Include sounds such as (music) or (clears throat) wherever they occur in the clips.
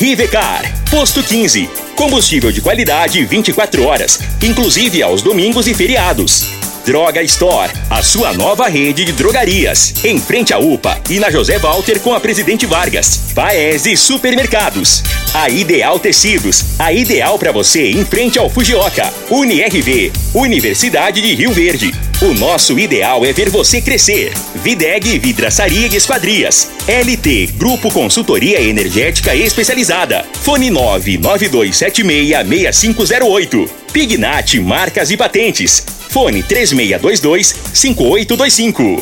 Rivecar, posto 15. Combustível de qualidade 24 horas, inclusive aos domingos e feriados. Droga Store, a sua nova rede de drogarias. Em frente à UPA e na José Walter com a Presidente Vargas. Paese Supermercados. A Ideal Tecidos, a ideal para você em frente ao Fujioka. UniRV, Universidade de Rio Verde. O nosso ideal é ver você crescer. Videg Vidraçaria e Esquadrias. LT Grupo Consultoria Energética Especializada. Fone 992766508. Pignat Marcas e Patentes. Fone 3622 5825.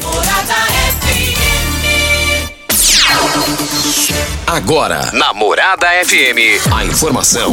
Agora, na Morada FM, a informação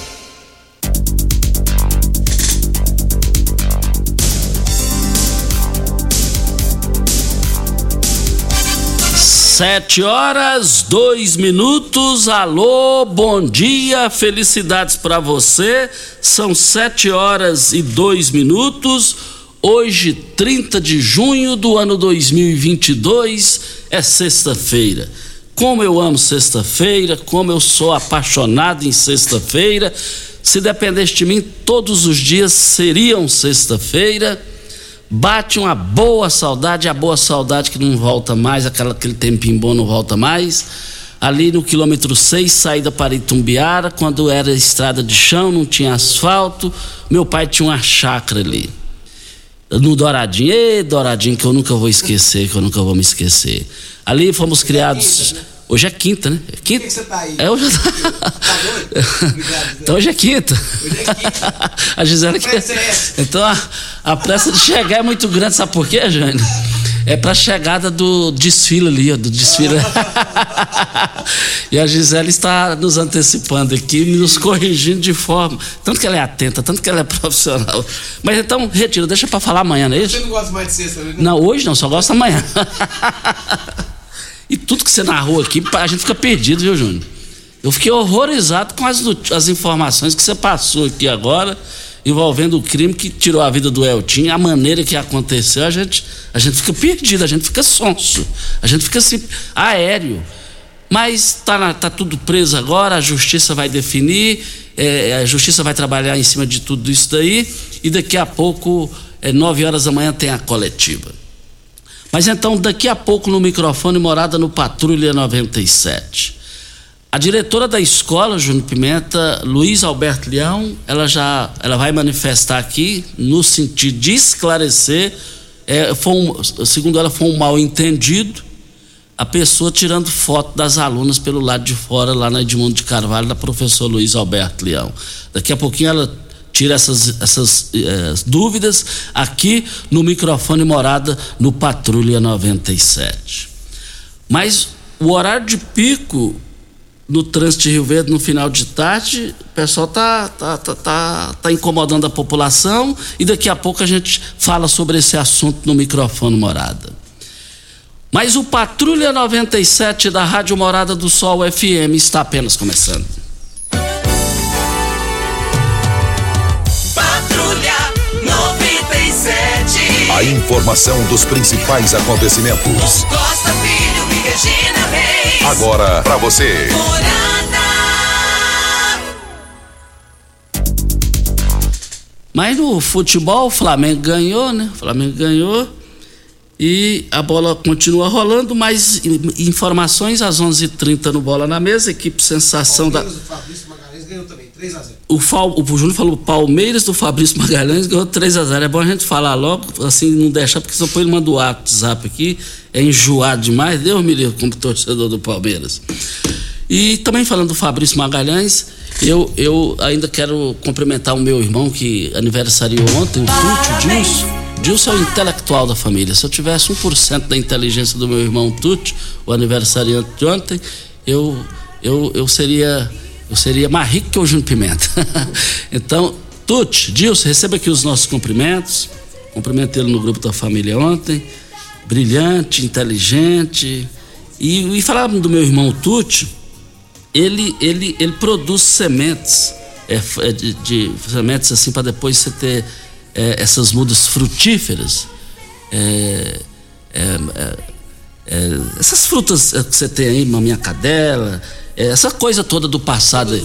Sete horas, dois minutos. Alô, bom dia, felicidades para você. São sete horas e dois minutos. Hoje, 30 de junho do ano 2022, é sexta-feira. Como eu amo sexta-feira, como eu sou apaixonado em sexta-feira. Se dependesse de mim, todos os dias seriam sexta-feira bate uma boa saudade, a boa saudade que não volta mais, aquela, aquele tempinho bom não volta mais. Ali no quilômetro 6, saída para Itumbiara, quando era estrada de chão, não tinha asfalto, meu pai tinha uma chácara ali. No Douradinho, ei, Douradinho, que eu nunca vou esquecer, que eu nunca vou me esquecer. Ali fomos criados. Hoje é quinta, né? Quinta. Por que você tá aí? É, hoje... tá então hoje é quinta. Hoje é quinta. a Gisele que... É então a, a, pressa de chegar é muito grande, sabe por quê, Jane? É pra chegada do desfile ali, ó, do desfile. e a Gisele está nos antecipando aqui, nos corrigindo de forma. Tanto que ela é atenta, tanto que ela é profissional. Mas então, retira, deixa pra falar amanhã, não é isso? Você não gosta mais de sexta, né? Não, hoje não, só gosta amanhã. (laughs) E tudo que você narrou aqui, a gente fica perdido, viu, Júnior? Eu fiquei horrorizado com as, as informações que você passou aqui agora, envolvendo o crime que tirou a vida do Eltim, a maneira que aconteceu, a gente, a gente fica perdido, a gente fica sonso, a gente fica assim, aéreo. Mas está tá tudo preso agora, a justiça vai definir, é, a justiça vai trabalhar em cima de tudo isso daí, e daqui a pouco, é, nove horas da manhã, tem a coletiva. Mas então, daqui a pouco no microfone, morada no Patrulha 97. A diretora da escola, Júnior Pimenta, Luiz Alberto Leão, ela já ela vai manifestar aqui no sentido de esclarecer. É, foi um, segundo ela, foi um mal entendido. A pessoa tirando foto das alunas pelo lado de fora, lá na Edmundo de Carvalho, da professora Luiz Alberto Leão. Daqui a pouquinho ela tira essas, essas eh, dúvidas aqui no microfone morada no Patrulha 97. Mas o horário de pico no trânsito de Rio Verde no final de tarde, o pessoal tá, tá, tá, tá, tá incomodando a população e daqui a pouco a gente fala sobre esse assunto no microfone morada. Mas o Patrulha 97 da Rádio Morada do Sol FM está apenas começando. A informação dos principais acontecimentos. Costa Filho e Regina Reis. Agora para você. Mas no futebol o Flamengo ganhou, né? O Flamengo ganhou e a bola continua rolando, mas informações às 11:30 no Bola na Mesa, equipe sensação da Fabrício Magalhães ganhou também O, Fal, o Júnior falou Palmeiras do Fabrício Magalhães ganhou 3x0. É bom a gente falar logo, assim, não deixar, porque só põe ele manda o WhatsApp aqui. É enjoado demais. Deus me livre como torcedor do Palmeiras. E também falando do Fabrício Magalhães, eu, eu ainda quero cumprimentar o meu irmão que aniversariou ontem, o Tuti Dilson. Dilson é o intelectual da família. Se eu tivesse 1% da inteligência do meu irmão Tuti, o aniversariante de ontem, eu, eu, eu seria eu seria mais rico que o Júnior Pimenta. (laughs) então, Tuti, Dilson, receba aqui os nossos cumprimentos. Cumprimentei ele no grupo da família ontem. Brilhante, inteligente. E, e falar do meu irmão Tuti, ele, ele, ele produz sementes, é, é de, de, sementes assim para depois você ter é, essas mudas frutíferas. É, é, é, é essas frutas que você tem aí, maminha cadela, essa coisa toda do passado.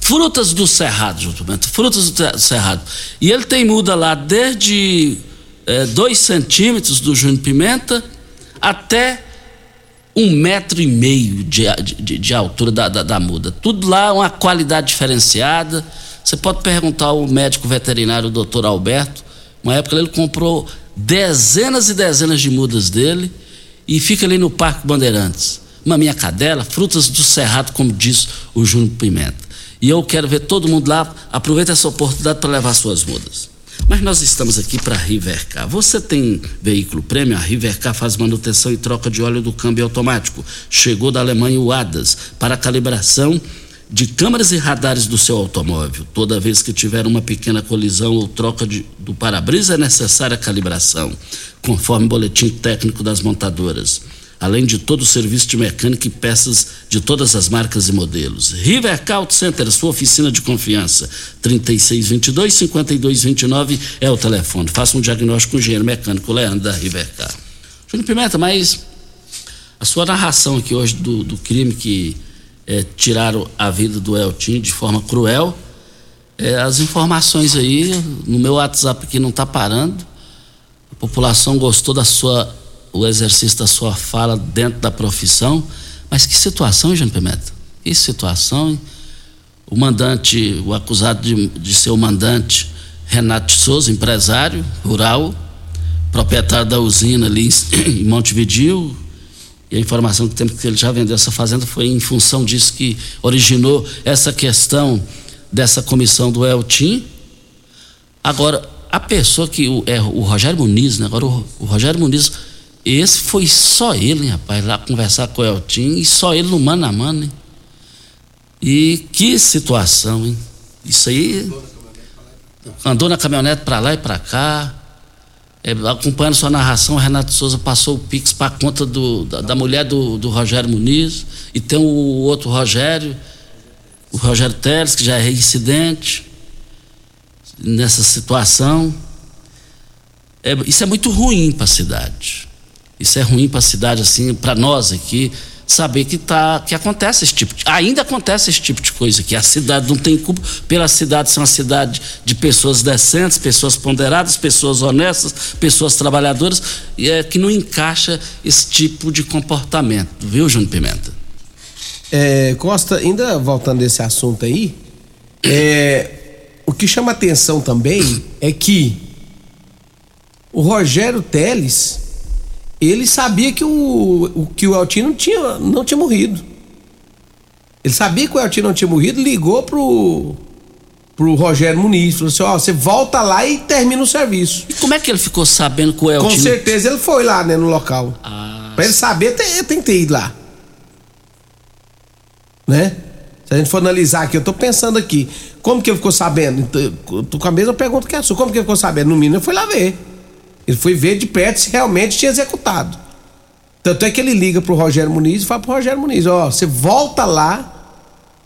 Frutas do Cerrado, junto, frutas do Cerrado. E ele tem muda lá desde dois centímetros do Júnior Pimenta até um metro e meio de, de, de altura da, da, da, muda. Tudo lá uma qualidade diferenciada. Você pode perguntar ao médico veterinário, o doutor Alberto. Uma época ele comprou dezenas e dezenas de mudas dele e fica ali no Parque Bandeirantes. Maminha cadela, frutas do cerrado, como diz o Júnior Pimenta. E eu quero ver todo mundo lá. Aproveita essa oportunidade para levar suas mudas. Mas nós estamos aqui para a Rivercar. Você tem veículo prêmio? A Rivercar faz manutenção e troca de óleo do câmbio automático. Chegou da Alemanha o ADAS para calibração de câmeras e radares do seu automóvel. Toda vez que tiver uma pequena colisão ou troca de, do para-brisa é necessária a calibração, conforme o boletim técnico das montadoras além de todo o serviço de mecânica e peças de todas as marcas e modelos. Rivercar Auto Center, sua oficina de confiança. 3622-5229 é o telefone. Faça um diagnóstico com o engenheiro mecânico Leandro da Rivercar. Júnior Pimenta, mas a sua narração aqui hoje do, do crime que é, tiraram a vida do Eltim de forma cruel, é, as informações aí no meu WhatsApp aqui não está parando. A população gostou da sua o exercício da sua fala dentro da profissão. Mas que situação, Jean Pimenta? Que situação, hein? O mandante, o acusado de, de ser o mandante, Renato Souza, empresário rural, proprietário da usina ali em (clears throat) Montevideo, e a informação que temos que ele já vendeu essa fazenda foi em função disso que originou essa questão dessa comissão do Eltim. Agora, a pessoa que o, é o Rogério Muniz, né? Agora o, o Rogério Muniz esse foi só ele, hein, rapaz, lá conversar com o Eltinho e só ele no mano a mano, hein? E que situação, hein? Isso aí. Andou na caminhonete para lá e para cá. É, acompanhando sua narração, o Renato Souza passou o Pix para conta do, da, da, mulher do, do Rogério Muniz. E tem o outro Rogério, o Rogério Teles, que já é reincidente nessa situação. É, isso é muito ruim para a cidade. Isso é ruim para a cidade, assim, para nós aqui, saber que tá, que acontece esse tipo, de, ainda acontece esse tipo de coisa aqui. A cidade não tem culpa pela cidade ser uma cidade de pessoas decentes, pessoas ponderadas, pessoas honestas, pessoas trabalhadoras, e é que não encaixa esse tipo de comportamento, viu, Júnior Pimenta? É, Costa, ainda voltando desse assunto aí, é, o que chama atenção também é que o Rogério Teles ele sabia que o, o que o Eltinho não tinha, não tinha morrido. Ele sabia que o Eltinho não tinha morrido, ligou pro, pro Rogério Muniz, falou assim, ó, você volta lá e termina o serviço. E como é que ele ficou sabendo que o Eltinho... Com certeza ele foi lá, né, no local. Ah, pra ele saber, tem, tem que ter ido lá. Né? Se a gente for analisar aqui, eu tô pensando aqui, como que ele ficou sabendo? Então, tô com a mesma pergunta que a sua, como que ele ficou sabendo? No mínimo, ele foi lá ver. Ele foi ver de perto se realmente tinha executado. Tanto é que ele liga pro Rogério Muniz e fala pro Rogério Muniz: Ó, você volta lá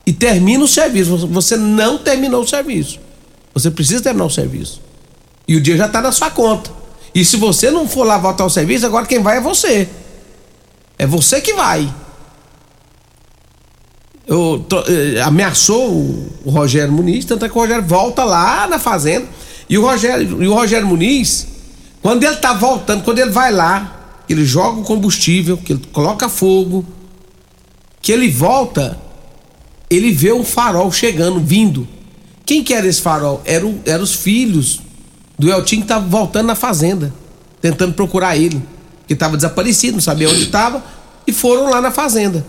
e termina o serviço. Você não terminou o serviço. Você precisa terminar o serviço. E o dia já tá na sua conta. E se você não for lá voltar ao serviço, agora quem vai é você. É você que vai. Eu, eh, ameaçou o, o, Rogério Muniz, tanto é que o Rogério volta lá na fazenda. E o Rogério, e o Rogério Muniz quando ele tá voltando, quando ele vai lá, ele joga o combustível, que ele coloca fogo, que ele volta, ele vê um farol chegando, vindo. Quem que era esse farol? Era, o, era os filhos do Eltim que estavam voltando na fazenda, tentando procurar ele. Que estava desaparecido, não sabia onde estava, e foram lá na fazenda.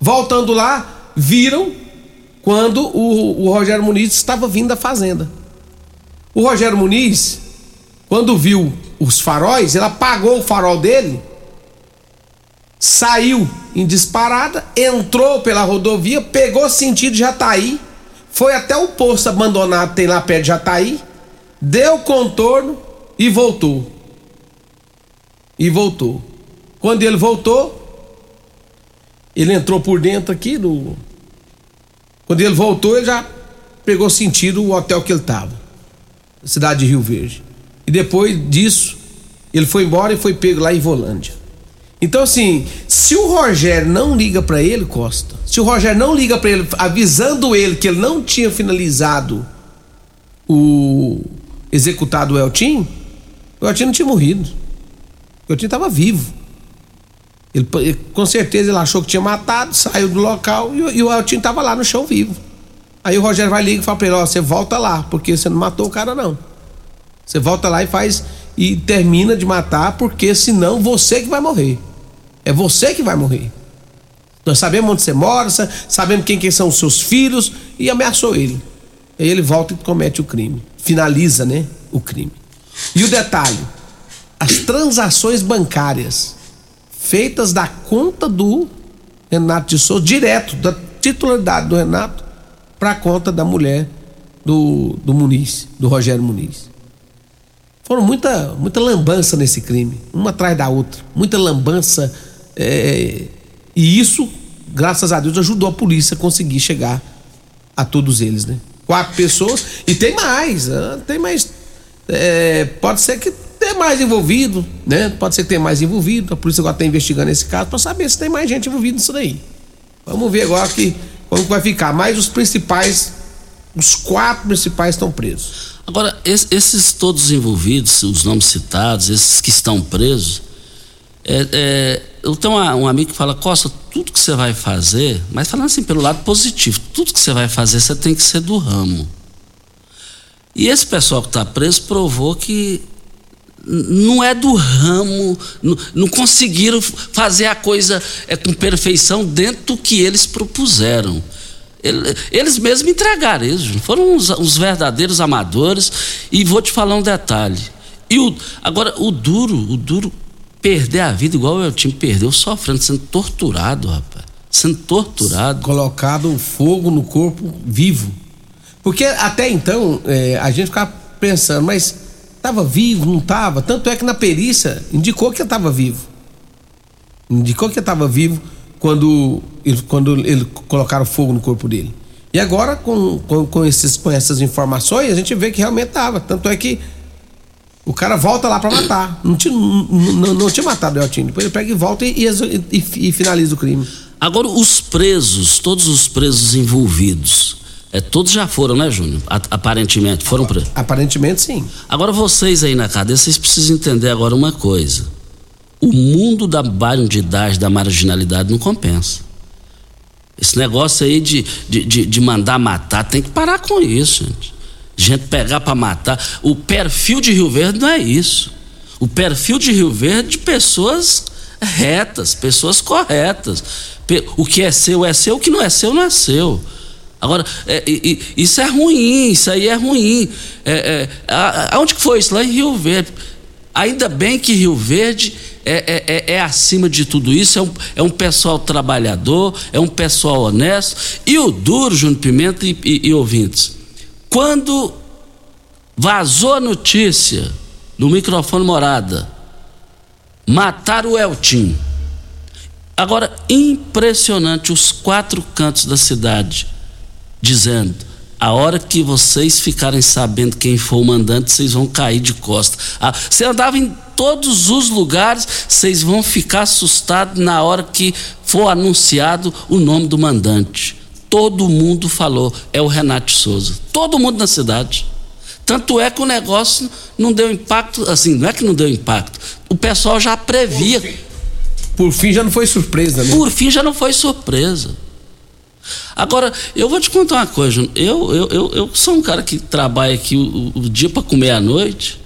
Voltando lá, viram quando o, o Rogério Muniz estava vindo da fazenda. O Rogério Muniz, quando viu os faróis, ele apagou o farol dele, saiu em disparada, entrou pela rodovia, pegou sentido Jataí, foi até o posto abandonado, tem lá perto de Jataí, deu contorno e voltou. E voltou. Quando ele voltou, ele entrou por dentro aqui do. Quando ele voltou, ele já pegou sentido o hotel que ele estava, cidade de Rio Verde. E depois disso, ele foi embora e foi pego lá em Volândia. Então, assim, se o Rogério não liga para ele, Costa, se o Rogério não liga para ele, avisando ele que ele não tinha finalizado o executado o Eltim, o Eltim não tinha morrido. O Eltim estava vivo. Ele, com certeza ele achou que tinha matado, saiu do local e, e o Eltim estava lá no chão vivo. Aí o Rogério vai ligar e fala para ele: Ó, você volta lá, porque você não matou o cara, não. Você volta lá e faz e termina de matar, porque senão você que vai morrer. É você que vai morrer. Nós sabemos onde você mora, sabemos quem, quem são os seus filhos e ameaçou ele. Aí ele volta e comete o crime. Finaliza, né? O crime. E o detalhe: as transações bancárias feitas da conta do Renato de Souza, direto, da titularidade do Renato, para a conta da mulher do, do Muniz, do Rogério Muniz. Foram muita, muita lambança nesse crime, uma atrás da outra. Muita lambança. É, e isso, graças a Deus, ajudou a polícia a conseguir chegar a todos eles, né? Quatro pessoas. E tem mais, ah, tem mais. É, pode ser que tenha mais envolvido, né? Pode ser que tenha mais envolvido. A polícia agora está investigando esse caso para saber se tem mais gente envolvida nisso daí. Vamos ver agora que, como vai ficar. Mas os principais, os quatro principais estão presos. Agora, esses todos envolvidos, os nomes citados, esses que estão presos, é, é, eu tenho uma, um amigo que fala, Costa, tudo que você vai fazer, mas falando assim pelo lado positivo, tudo que você vai fazer, você tem que ser do ramo. E esse pessoal que está preso provou que não é do ramo, não, não conseguiram fazer a coisa é, com perfeição dentro do que eles propuseram. Eles mesmos entregaram isso, foram os, verdadeiros amadores. E vou te falar um detalhe. E o, agora, o duro, o duro, perder a vida igual o time perdeu, sofrendo, sendo torturado, rapaz. Sendo torturado. Colocado fogo no corpo vivo. Porque até então é, a gente ficava pensando, mas estava vivo, não estava? Tanto é que na perícia indicou que estava vivo. Indicou que estava vivo quando ele, quando ele colocaram fogo no corpo dele. E agora, com, com, com, esses, com essas informações, a gente vê que realmente estava. Tanto é que o cara volta lá para matar. Não tinha, não, não, tinha matado o Eltinho. Depois ele pega e volta e, e, e, e, finaliza o crime. Agora, os presos, todos os presos envolvidos, é, todos já foram, né, Júnior? Aparentemente, foram presos? Aparentemente, sim. Agora, vocês aí na cadeia, vocês precisam entender agora uma coisa o mundo da bandidagem, da marginalidade não compensa. Esse negócio aí de, de, de, de mandar matar, tem que parar com isso, gente. Gente pegar para matar. O perfil de Rio Verde não é isso. O perfil de Rio Verde de pessoas retas, pessoas corretas. O que é seu é seu, o que não é seu não é seu. Agora, é, é, isso é ruim, isso aí é ruim. É, é, aonde que foi isso? Lá em Rio Verde. Ainda bem que Rio Verde é, é, é, é, acima de tudo isso, é um, é um pessoal trabalhador, é um pessoal honesto. E o duro, Júnior Pimenta e, e, e ouvintes, quando vazou a notícia no microfone morada, mataram o Eltim. Agora, impressionante, os quatro cantos da cidade dizendo: a hora que vocês ficarem sabendo quem foi o mandante, vocês vão cair de costa. Ah, você andava em todos os lugares, vocês vão ficar assustados na hora que for anunciado o nome do mandante. Todo mundo falou, é o Renato Souza. Todo mundo na cidade. Tanto é que o negócio não deu impacto, assim, não é que não deu impacto. O pessoal já previa. Por fim, Por fim já não foi surpresa, né? Por fim já não foi surpresa. Agora, eu vou te contar uma coisa, eu, eu, eu, eu sou um cara que trabalha aqui o, o dia para comer à noite,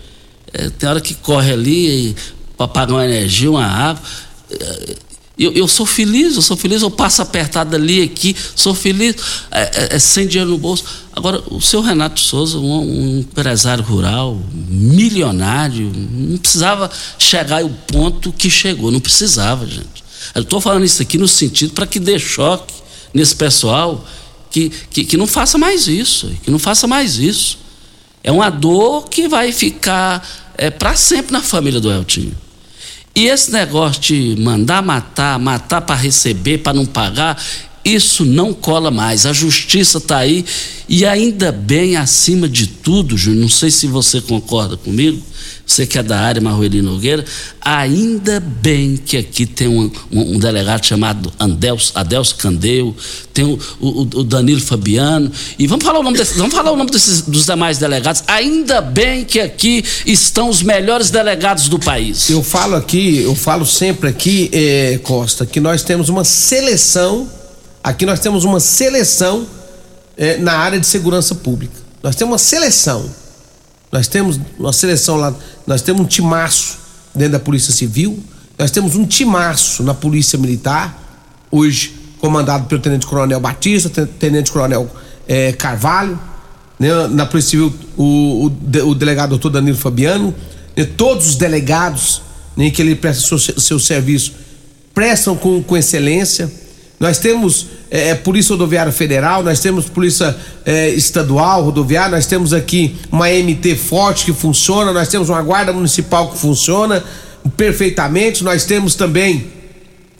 é, tem hora que corre ali para pagar uma energia, uma água. É, eu, eu, sou feliz, eu sou feliz, eu passo apertado ali, aqui, sou feliz, é, é, é sem dinheiro no bolso. Agora, o seu Renato Souza, um, um, empresário rural, milionário, não precisava chegar ao ponto que chegou, não precisava, gente. Eu estou falando isso aqui no sentido para que dê choque nesse pessoal que, que, que não faça mais isso, que não faça mais isso. É uma dor que vai ficar é, para sempre na família do Eltinho. E esse negócio de mandar matar, matar para receber, para não pagar, isso não cola mais. A justiça está aí e ainda bem acima de tudo, Júnior. Não sei se você concorda comigo você que é da área, Marrueli Nogueira, ainda bem que aqui tem um, um, um delegado chamado Adelso Candeu, tem o, o, o, Danilo Fabiano, e vamos falar o nome, desse, vamos falar o nome desses, dos demais delegados, ainda bem que aqui estão os melhores delegados do país. Eu falo aqui, eu falo sempre aqui, eh, Costa, que nós temos uma seleção, aqui nós temos uma seleção eh, na área de segurança pública. Nós temos uma seleção nós temos uma seleção lá, nós temos um timaço dentro da Polícia Civil, nós temos um timaço na Polícia Militar, hoje comandado pelo Tenente Coronel Batista, Tenente Coronel é, Carvalho, né? na Polícia Civil o, o, o delegado doutor Danilo Fabiano, né? todos os delegados né, que ele presta seu, seu serviço prestam com, com excelência. Nós temos é, é, Polícia Rodoviária Federal, nós temos Polícia é, Estadual Rodoviária, nós temos aqui uma MT forte que funciona, nós temos uma Guarda Municipal que funciona perfeitamente, nós temos também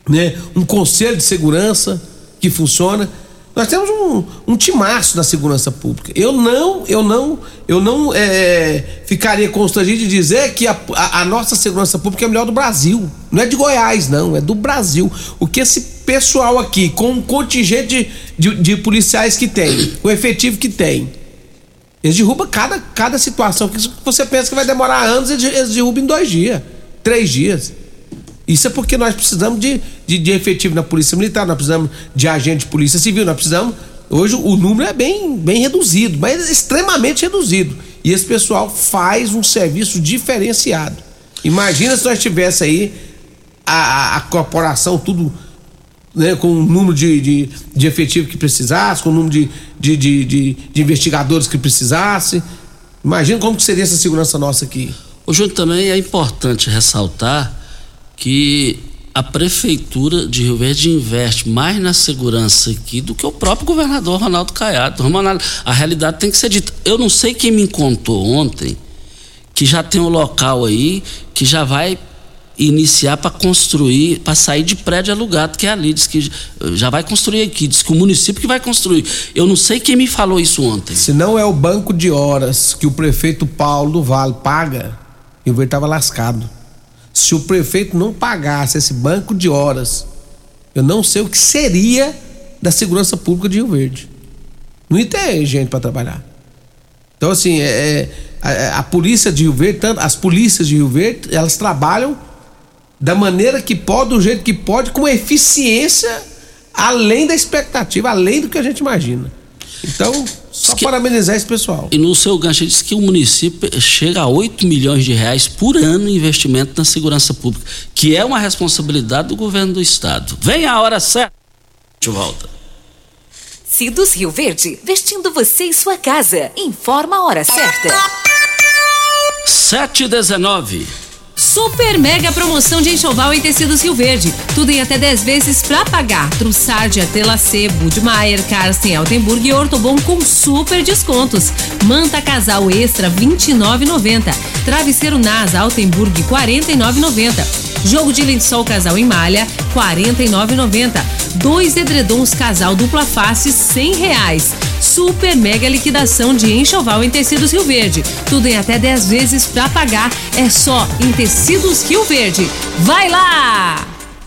né, um Conselho de Segurança que funciona. Nós temos um, um timaço na segurança pública. Eu não, eu não, eu não é, ficaria constrangido de dizer que a, a, a, nossa segurança pública é a melhor do Brasil. Não é de Goiás, não, é do Brasil. O que esse pessoal aqui, com o contingente de, de, de policiais que tem, o efetivo que tem, eles derrubam cada, cada situação que você pensa que vai demorar anos, eles derrubam em dois dias, três dias. Isso é porque nós precisamos de, de, de, efetivo na Polícia Militar, nós precisamos de agente de Polícia Civil, nós precisamos. Hoje o número é bem, bem reduzido, mas extremamente reduzido. E esse pessoal faz um serviço diferenciado. Imagina se nós tivesse aí a, a, a corporação tudo né, com o número de, de, de efetivo que precisasse, com o número de, de, de, de, de investigadores que precisasse. Imagina como seria essa segurança nossa aqui. O Júnior também é importante ressaltar que a prefeitura de Rio Verde investe mais na segurança aqui do que o próprio governador Ronaldo Caiado. Ronaldo, a realidade tem que ser dita. Eu não sei quem me contou ontem que já tem um local aí que já vai iniciar para construir, para sair de prédio alugado, que é ali, diz que já vai construir aqui, diz que o município que vai construir. Eu não sei quem me falou isso ontem. Se não é o banco de horas que o prefeito Paulo do Vale paga, Rio Verde estava lascado. Se o prefeito não pagasse esse banco de horas, eu não sei o que seria da segurança pública de Rio Verde. Não ter gente para trabalhar. Então, assim, é, é a, a, polícia de Rio Verde, tanto, as polícias de Rio Verde, elas trabalham da maneira que pode, do jeito que pode, com eficiência além da expectativa, além do que a gente imagina. Então, só que, parabenizar esse pessoal. E no seu gancho, diz que o município chega a 8 milhões de reais por ano em investimento na segurança pública, que é uma responsabilidade do governo do estado. Vem a hora certa. De volta. Cidos Rio Verde, vestindo você e sua casa. Informa a hora certa. 719. Super mega promoção de enxoval em tecidos Rio Verde. Tudo em até 10 vezes para pagar. Trussardia, Telacê, Budmeier, Carsten, Altenburg e Ortobon com super descontos. Manta casal extra 29,90. Travesseiro NASA Altenburg 49,90. Jogo de lençol casal em malha 49,90. Dois edredons casal dupla face 100 reais. Super mega liquidação de enxoval em tecidos Rio Verde. Tudo em até 10 vezes para pagar. É só em tecidos Rio Verde. Vai lá!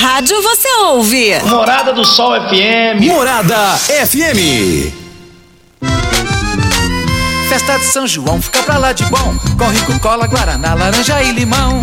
Rádio você ouve? Morada do Sol FM. Morada FM. Festa de São João, fica pra lá de bom. Com rico cola, guaraná, laranja e limão.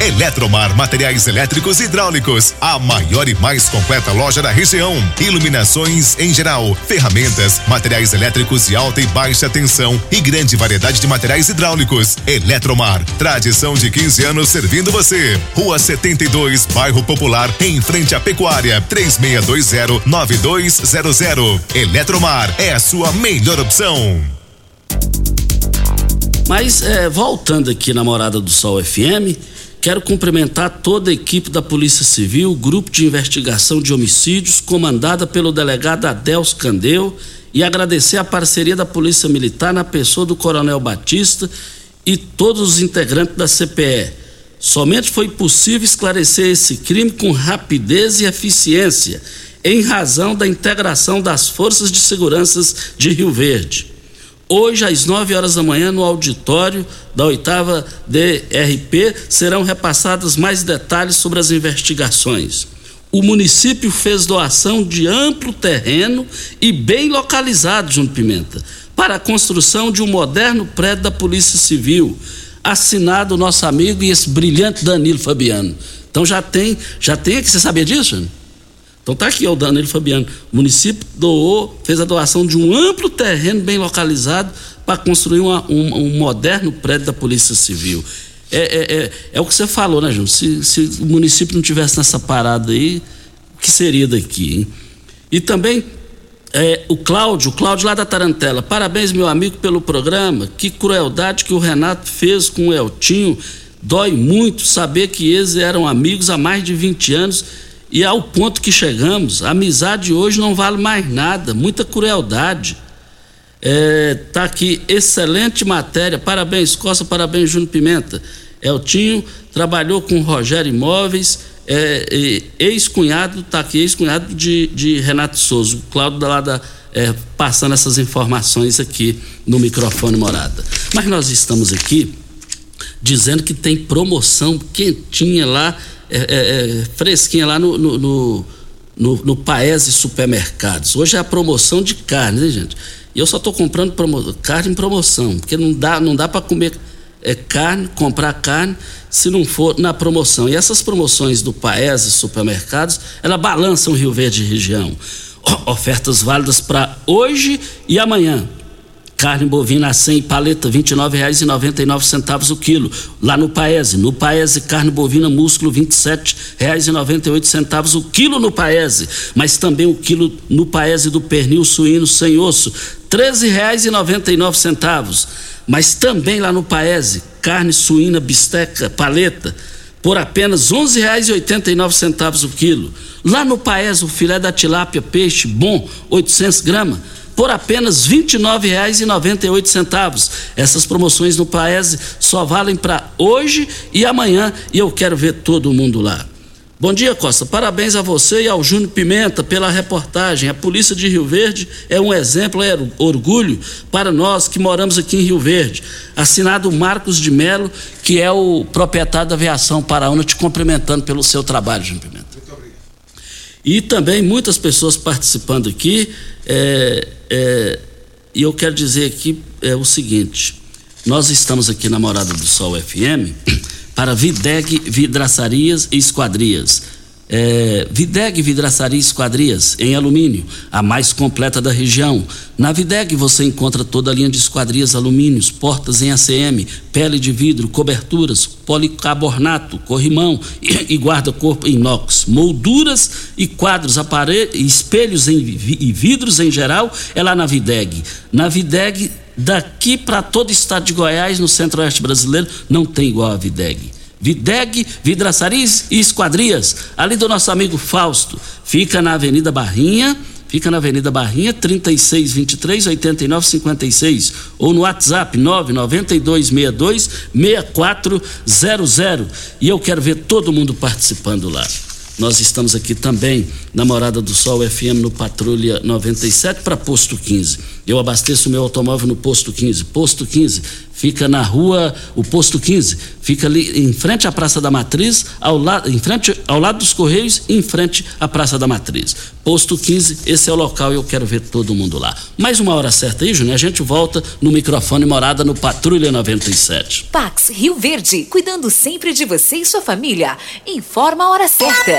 Eletromar Materiais Elétricos e Hidráulicos, a maior e mais completa loja da região. Iluminações em geral, ferramentas, materiais elétricos de alta e baixa tensão e grande variedade de materiais hidráulicos. Eletromar, tradição de 15 anos servindo você. Rua 72, Bairro Popular, em frente à Pecuária, 3620-9200. Eletromar é a sua melhor opção. Mas é, voltando aqui na Morada do Sol FM, Quero cumprimentar toda a equipe da Polícia Civil, grupo de investigação de homicídios, comandada pelo delegado Adelso Candeu, e agradecer a parceria da Polícia Militar na pessoa do Coronel Batista e todos os integrantes da CPE. Somente foi possível esclarecer esse crime com rapidez e eficiência, em razão da integração das forças de segurança de Rio Verde hoje às 9 horas da manhã no auditório da oitava DRP serão repassados mais detalhes sobre as investigações. O município fez doação de amplo terreno e bem localizado, Júnior Pimenta, para a construção de um moderno prédio da Polícia Civil, assinado nosso amigo e esse brilhante Danilo Fabiano. Então já tem, já tem você sabia disso? Júnior? Então tá aqui o Danilo Fabiano. O município doou, fez a doação de um amplo terreno bem localizado para construir uma, um, um, moderno prédio da Polícia Civil. É, é, é, é, o que você falou, né, Júnior? Se, se o município não tivesse nessa parada aí, o que seria daqui, hein? E também é, o Cláudio, Cláudio lá da Tarantela. Parabéns, meu amigo, pelo programa. Que crueldade que o Renato fez com o Eltinho. Dói muito saber que eles eram amigos há mais de 20 anos e ao ponto que chegamos, a amizade hoje não vale mais nada, muita crueldade. É, tá aqui, excelente matéria, parabéns Costa, parabéns Júnior Pimenta. Eltinho trabalhou com Rogério Imóveis, é, ex-cunhado, tá aqui, ex-cunhado de, de Renato Souza, o Cláudio da, da é, passando essas informações aqui no microfone morada. Mas nós estamos aqui dizendo que tem promoção quentinha lá é, é, é, fresquinha lá no, no, no, no, no Paese Supermercados. Hoje é a promoção de carne, né, gente? E eu só estou comprando promo, carne em promoção, porque não dá, não dá para comer é, carne, comprar carne, se não for na promoção. E essas promoções do Paese Supermercados, ela balançam o Rio Verde região. Ofertas válidas para hoje e amanhã. Carne bovina a 100, paleta R$ 29,99 o quilo. Lá no Paese. No Paese, carne bovina músculo R$ 27,98 o quilo no Paese. Mas também o quilo no Paese do pernil suíno sem osso, R$ 13,99. Mas também lá no Paese, carne suína bisteca, paleta, por apenas R$ 11,89 o quilo. Lá no Paes, o filé da tilápia peixe bom, 800 gramas, por apenas R$ 29,98. Essas promoções no Paese só valem para hoje e amanhã e eu quero ver todo mundo lá. Bom dia, Costa. Parabéns a você e ao Júnior Pimenta pela reportagem. A Polícia de Rio Verde é um exemplo, é orgulho para nós que moramos aqui em Rio Verde. Assinado Marcos de Melo, que é o proprietário da aviação Paraúna, te cumprimentando pelo seu trabalho, Júnior Pimenta. E também muitas pessoas participando aqui. É, é, e eu quero dizer aqui é, o seguinte: nós estamos aqui na Morada do Sol FM para Videg Vidraçarias e Esquadrias. É, Videg Vidraçaria Esquadrias em alumínio, a mais completa da região. Na Videg você encontra toda a linha de esquadrias alumínios, portas em ACM, pele de vidro, coberturas, policarbonato, corrimão e, e guarda-corpo inox, molduras e quadros, aparelhos, espelhos em, e vidros em geral, é lá na Videg. Na Videg daqui para todo o estado de Goiás, no centro-oeste brasileiro, não tem igual a Videg. Videg, Vidraçarias e Esquadrias, ali do nosso amigo Fausto, fica na Avenida Barrinha, fica na Avenida Barrinha, 3623 8956, ou no WhatsApp 99262 6400. E eu quero ver todo mundo participando lá. Nós estamos aqui também na Morada do Sol FM no Patrulha 97 para Posto 15. Eu abasteço meu automóvel no Posto 15. Posto 15 fica na rua, o Posto 15 fica ali em frente à Praça da Matriz, ao lado, em frente, ao lado dos Correios, em frente à Praça da Matriz. Posto 15, esse é o local e eu quero ver todo mundo lá. Mais uma hora certa aí, Júnior, a gente volta no microfone Morada no Patrulha 97. Pax Rio Verde, cuidando sempre de você e sua família. Informa a hora certa.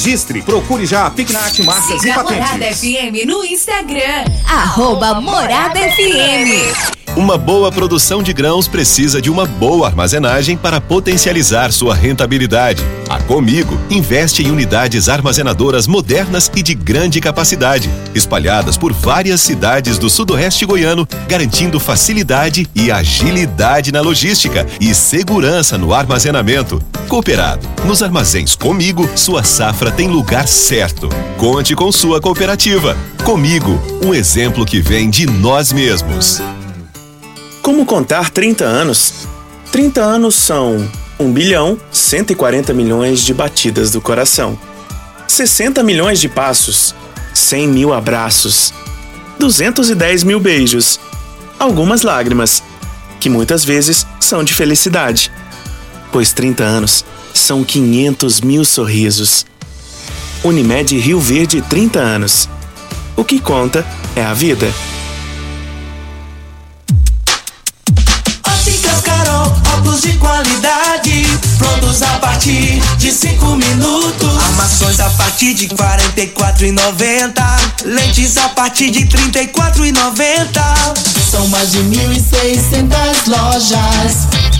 procure já a Pignat Marcas Siga e a Morada Patentes. FM no Instagram. Arroba Morada FM. Uma boa produção de grãos precisa de uma boa armazenagem para potencializar sua rentabilidade. A Comigo investe em unidades armazenadoras modernas e de grande capacidade, espalhadas por várias cidades do sudoeste goiano, garantindo facilidade e agilidade na logística e segurança no armazenamento. Cooperado, nos armazéns Comigo, sua safra tem lugar certo. Conte com sua cooperativa. Comigo, um exemplo que vem de nós mesmos. Como contar 30 anos? 30 anos são 1 bilhão 140 milhões de batidas do coração, 60 milhões de passos, 100 mil abraços, 210 mil beijos, algumas lágrimas, que muitas vezes são de felicidade, pois 30 anos são 500 mil sorrisos. Unimed Rio Verde 30 anos. O que conta é a vida. Óticas Carol, óculos de qualidade, prontos a partir de 5 minutos. Armações a partir de R$ 44,90. Lentes a partir de R$ 34,90. São mais de 1.600 lojas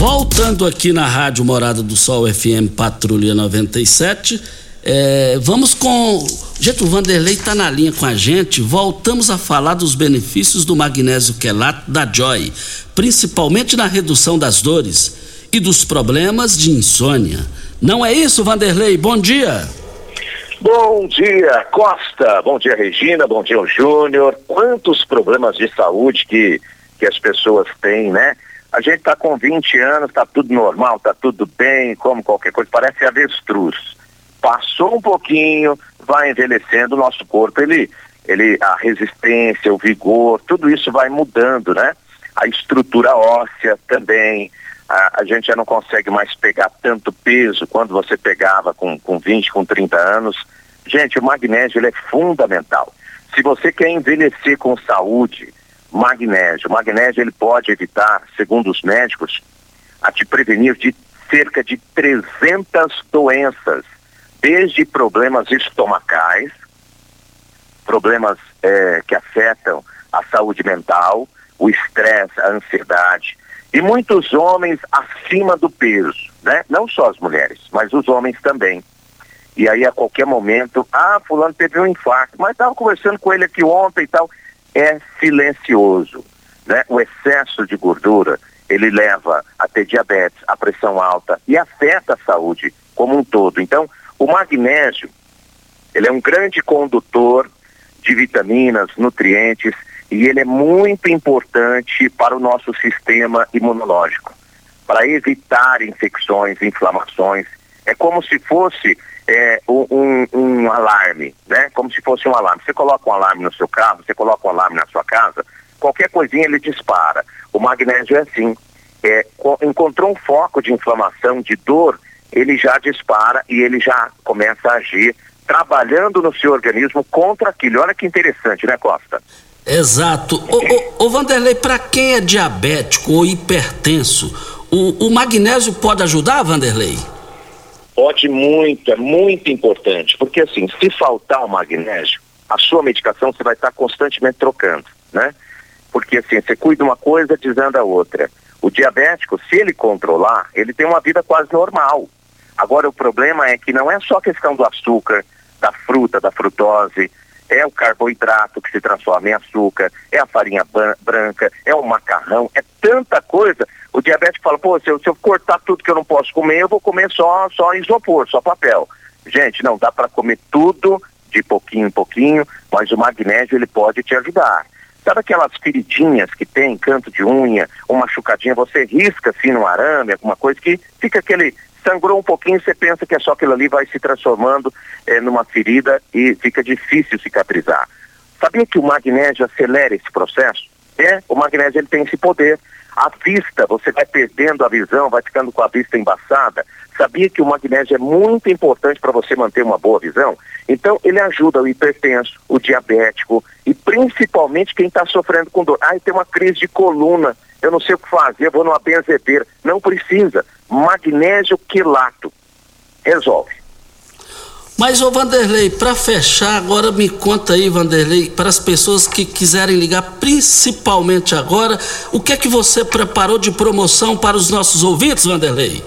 Voltando aqui na Rádio Morada do Sol FM Patrulha 97, é, vamos com. Gente, o Vanderlei está na linha com a gente. Voltamos a falar dos benefícios do magnésio quelato da Joy, principalmente na redução das dores e dos problemas de insônia. Não é isso, Vanderlei? Bom dia. Bom dia, Costa. Bom dia, Regina. Bom dia, Júnior. Quantos problemas de saúde que, que as pessoas têm, né? A gente está com 20 anos, está tudo normal, está tudo bem, como qualquer coisa, parece avestruz. Passou um pouquinho, vai envelhecendo, o nosso corpo, ele, ele, a resistência, o vigor, tudo isso vai mudando, né? A estrutura óssea também, a, a, gente já não consegue mais pegar tanto peso quando você pegava com, com 20, com 30 anos. Gente, o magnésio ele é fundamental. Se você quer envelhecer com saúde, magnésio. O magnésio ele pode evitar, segundo os médicos, a te prevenir de cerca de 300 doenças, desde problemas estomacais, problemas é, que afetam a saúde mental, o estresse, a ansiedade, e muitos homens acima do peso, né? Não só as mulheres, mas os homens também. E aí a qualquer momento, ah, fulano teve um infarto, mas estava conversando com ele aqui ontem e tal é silencioso. Né? O excesso de gordura, ele leva a ter diabetes, a pressão alta e afeta a saúde como um todo. Então, o magnésio, ele é um grande condutor de vitaminas, nutrientes e ele é muito importante para o nosso sistema imunológico, para evitar infecções, inflamações. É como se fosse é, um, um, alarme, né? Como se fosse um alarme. Você coloca um alarme no seu carro, você coloca um alarme na sua casa, qualquer coisinha ele dispara. O magnésio é assim. É, encontrou um foco de inflamação, de dor, ele já dispara e ele já começa a agir, trabalhando no seu organismo contra aquilo. Olha que interessante, né, Costa? Exato. Ô, ô, ô Vanderlei, para quem é diabético ou hipertenso, o, o magnésio pode ajudar, Vanderlei? Pode muito, é muito importante, porque assim, se faltar o magnésio, a sua medicação você vai estar constantemente trocando, né? Porque assim, você cuida uma coisa, desanda a outra. O diabético, se ele controlar, ele tem uma vida quase normal. Agora o problema é que não é só questão do açúcar, da fruta, da frutose, é o carboidrato que se transforma em açúcar, é a farinha branca, é o macarrão, é tanta coisa o diabético fala, pô, se eu, se eu cortar tudo que eu não posso comer, eu vou comer só, só isopor, só papel. Gente, não dá para comer tudo de pouquinho em pouquinho, mas o magnésio ele pode te ajudar. Sabe aquelas feridinhas que tem, canto de unha, uma machucadinha, você risca assim no arame, alguma coisa que fica aquele sangrou um pouquinho, você pensa que é só aquilo ali vai se transformando é, numa ferida e fica difícil cicatrizar. Sabia que o magnésio acelera esse processo? É, o magnésio ele tem esse poder. A vista, você vai perdendo a visão, vai ficando com a vista embaçada. Sabia que o magnésio é muito importante para você manter uma boa visão? Então, ele ajuda o hipertenso, o diabético e principalmente quem está sofrendo com dor. Ah, tem uma crise de coluna, eu não sei o que fazer, vou numa benzedeira. Não precisa. Magnésio quilato. Resolve. Mas, ô Vanderlei, para fechar, agora me conta aí, Vanderlei, para as pessoas que quiserem ligar, principalmente agora, o que é que você preparou de promoção para os nossos ouvintes, Vanderlei?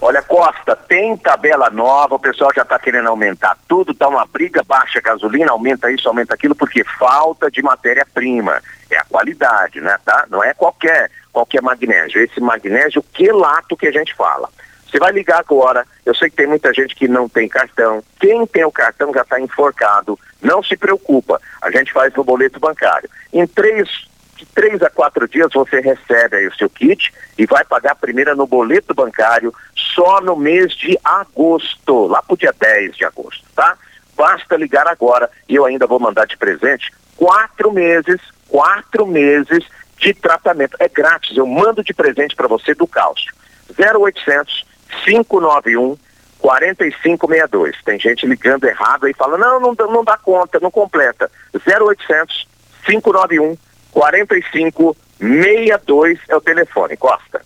Olha, Costa, tem tabela nova, o pessoal já está querendo aumentar tudo, está uma briga, baixa gasolina, aumenta isso, aumenta aquilo, porque falta de matéria-prima. É a qualidade, né? Tá? Não é qualquer, qualquer magnésio. Esse magnésio quelato que a gente fala. Você vai ligar agora. Eu sei que tem muita gente que não tem cartão. Quem tem o cartão já está enforcado. Não se preocupa. A gente faz no boleto bancário. Em três, de três a quatro dias você recebe aí o seu kit e vai pagar a primeira no boleto bancário só no mês de agosto, lá pro dia 10 de agosto, tá? Basta ligar agora e eu ainda vou mandar de presente quatro meses, quatro meses de tratamento. É grátis, eu mando de presente para você do cálcio. 0800 591 4562. Tem gente ligando errado aí fala: não, não, não dá conta, não completa. 0800 591 4562 é o telefone. Costa.